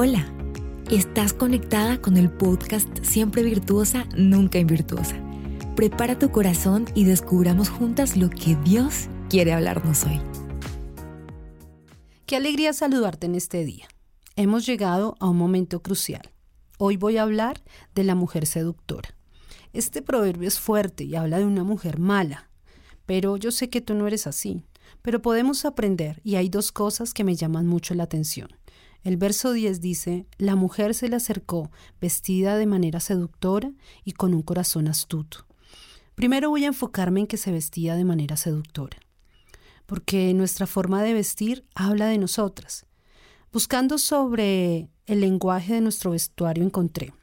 Hola, estás conectada con el podcast Siempre Virtuosa, Nunca Invirtuosa. Prepara tu corazón y descubramos juntas lo que Dios quiere hablarnos hoy. Qué alegría saludarte en este día. Hemos llegado a un momento crucial. Hoy voy a hablar de la mujer seductora. Este proverbio es fuerte y habla de una mujer mala, pero yo sé que tú no eres así. Pero podemos aprender y hay dos cosas que me llaman mucho la atención. El verso 10 dice, la mujer se le acercó vestida de manera seductora y con un corazón astuto. Primero voy a enfocarme en que se vestía de manera seductora, porque nuestra forma de vestir habla de nosotras. Buscando sobre el lenguaje de nuestro vestuario encontré.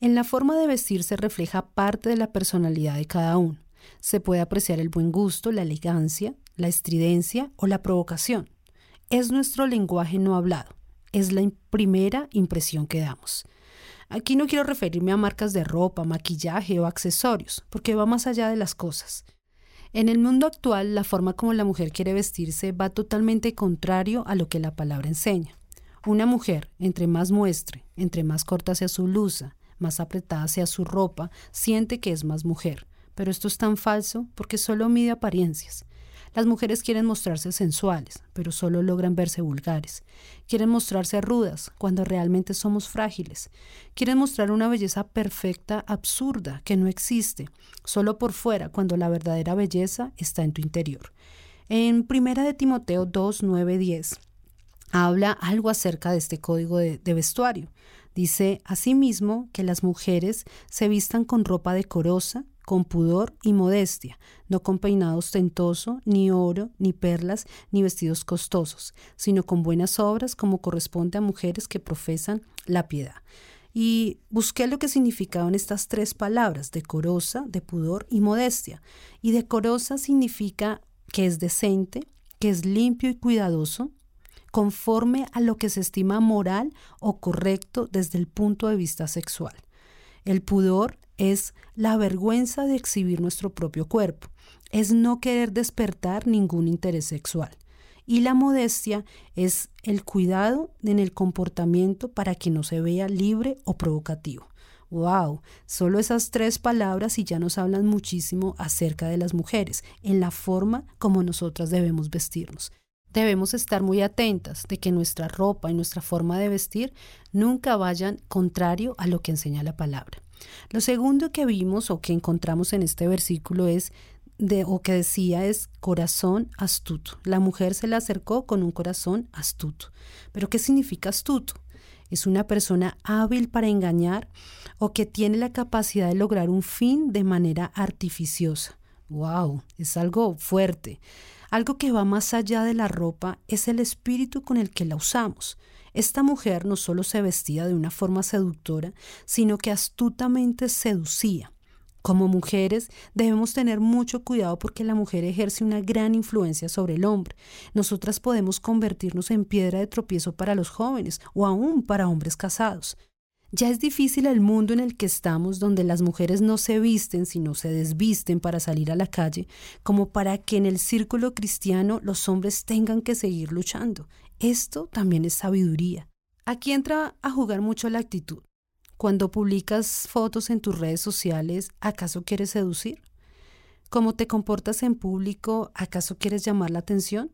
En la forma de vestir se refleja parte de la personalidad de cada uno. Se puede apreciar el buen gusto, la elegancia, la estridencia o la provocación. Es nuestro lenguaje no hablado es la primera impresión que damos. Aquí no quiero referirme a marcas de ropa, maquillaje o accesorios, porque va más allá de las cosas. En el mundo actual, la forma como la mujer quiere vestirse va totalmente contrario a lo que la palabra enseña. Una mujer, entre más muestre, entre más corta sea su blusa, más apretada sea su ropa, siente que es más mujer. Pero esto es tan falso porque solo mide apariencias. Las mujeres quieren mostrarse sensuales, pero solo logran verse vulgares. Quieren mostrarse rudas, cuando realmente somos frágiles. Quieren mostrar una belleza perfecta, absurda, que no existe, solo por fuera, cuando la verdadera belleza está en tu interior. En Primera de Timoteo 2, 9, 10 habla algo acerca de este código de, de vestuario. Dice asimismo que las mujeres se vistan con ropa decorosa, con pudor y modestia, no con peinado ostentoso, ni oro, ni perlas, ni vestidos costosos, sino con buenas obras como corresponde a mujeres que profesan la piedad. Y busqué lo que significaban estas tres palabras, decorosa, de pudor y modestia. Y decorosa significa que es decente, que es limpio y cuidadoso, conforme a lo que se estima moral o correcto desde el punto de vista sexual. El pudor es la vergüenza de exhibir nuestro propio cuerpo, es no querer despertar ningún interés sexual. Y la modestia es el cuidado en el comportamiento para que no se vea libre o provocativo. ¡Wow! Solo esas tres palabras y ya nos hablan muchísimo acerca de las mujeres, en la forma como nosotras debemos vestirnos. Debemos estar muy atentas de que nuestra ropa y nuestra forma de vestir nunca vayan contrario a lo que enseña la palabra. Lo segundo que vimos o que encontramos en este versículo es de, o que decía es corazón astuto. La mujer se le acercó con un corazón astuto. Pero ¿qué significa astuto? Es una persona hábil para engañar o que tiene la capacidad de lograr un fin de manera artificiosa. ¡Wow! Es algo fuerte. Algo que va más allá de la ropa es el espíritu con el que la usamos. Esta mujer no solo se vestía de una forma seductora, sino que astutamente seducía. Como mujeres debemos tener mucho cuidado porque la mujer ejerce una gran influencia sobre el hombre. Nosotras podemos convertirnos en piedra de tropiezo para los jóvenes o aún para hombres casados. Ya es difícil el mundo en el que estamos, donde las mujeres no se visten, sino se desvisten para salir a la calle, como para que en el círculo cristiano los hombres tengan que seguir luchando. Esto también es sabiduría. Aquí entra a jugar mucho la actitud. Cuando publicas fotos en tus redes sociales, ¿acaso quieres seducir? ¿Cómo te comportas en público, acaso quieres llamar la atención?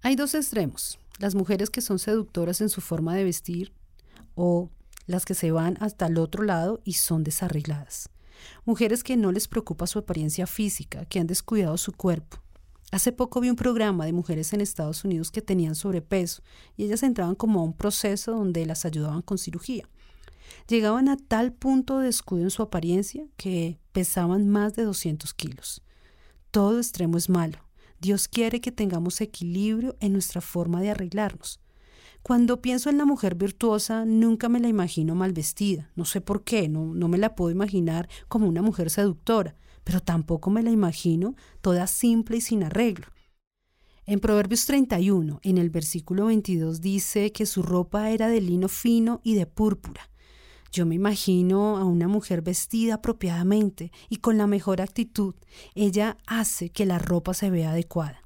Hay dos extremos, las mujeres que son seductoras en su forma de vestir o las que se van hasta el otro lado y son desarregladas. Mujeres que no les preocupa su apariencia física, que han descuidado su cuerpo. Hace poco vi un programa de mujeres en Estados Unidos que tenían sobrepeso y ellas entraban como a un proceso donde las ayudaban con cirugía. Llegaban a tal punto de descuido en su apariencia que pesaban más de 200 kilos. Todo extremo es malo. Dios quiere que tengamos equilibrio en nuestra forma de arreglarnos. Cuando pienso en la mujer virtuosa, nunca me la imagino mal vestida. No sé por qué, no, me la puedo imaginar como una mujer seductora, pero tampoco me la imagino toda simple y sin arreglo. En Proverbios 31, en el versículo 22, dice que su ropa era de lino fino y de púrpura. Yo me imagino a una mujer vestida apropiadamente y con la mejor actitud. Ella hace que la ropa se vea adecuada.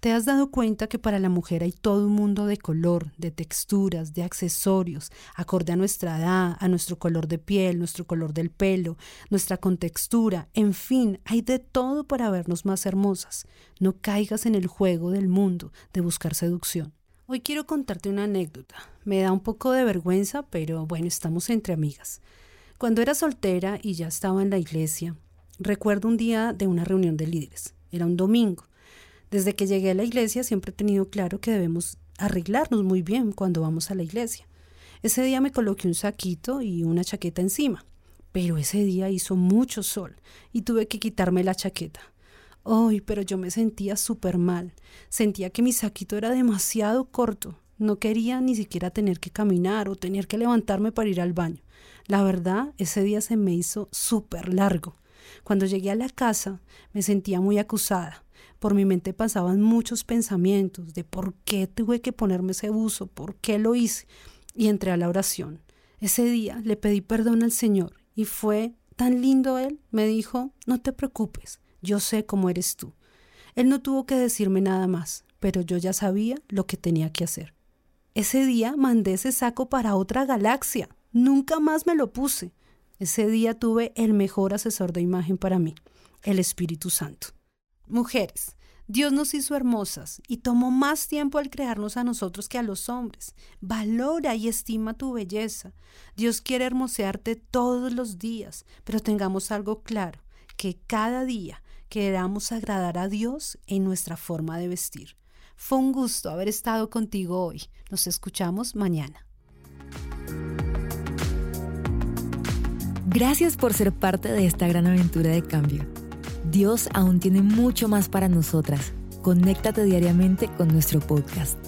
¿Te has dado cuenta que para la mujer hay todo un mundo de color, de texturas, de accesorios, acorde a nuestra edad, a nuestro color de piel, nuestro color del pelo, nuestra contextura, en fin, hay de todo para vernos más hermosas. No caigas en el juego del mundo de buscar seducción. Hoy quiero contarte una anécdota. Me da un poco de vergüenza, pero bueno, estamos entre amigas. Cuando era soltera y ya estaba en la iglesia, recuerdo un día de una reunión de líderes. Era un domingo. Desde que llegué a la iglesia siempre he tenido claro que debemos arreglarnos muy bien cuando vamos a la iglesia. Ese día me coloqué un saquito y una chaqueta encima, pero ese día hizo mucho sol y tuve que quitarme la chaqueta. Ay, pero yo me sentía súper mal. Sentía que mi saquito era demasiado corto. No quería ni siquiera tener que caminar o tener que levantarme para ir al baño. La verdad, ese día se me hizo súper largo. Cuando llegué a la casa, me sentía muy acusada. Por mi mente pasaban muchos pensamientos de por qué tuve que ponerme ese buzo, por qué lo hice, y entré a la oración. Ese día le pedí perdón al Señor y fue tan lindo Él. Me dijo, no te preocupes, yo sé cómo eres tú. Él no tuvo que decirme nada más, pero yo ya sabía lo que tenía que hacer. Ese día mandé ese saco para otra galaxia. Nunca más me lo puse. Ese día tuve el mejor asesor de imagen para mí, el Espíritu Santo. Mujeres, Dios nos hizo hermosas y tomó más tiempo al crearnos a nosotros que a los hombres. Valora y estima tu belleza. Dios quiere hermosearte todos los días, pero tengamos algo claro, que cada día queramos agradar a Dios en nuestra forma de vestir. Fue un gusto haber estado contigo hoy. Nos escuchamos mañana. Gracias por ser parte de esta gran aventura de cambio. Dios aún tiene mucho más para nosotras. Conéctate diariamente con nuestro podcast.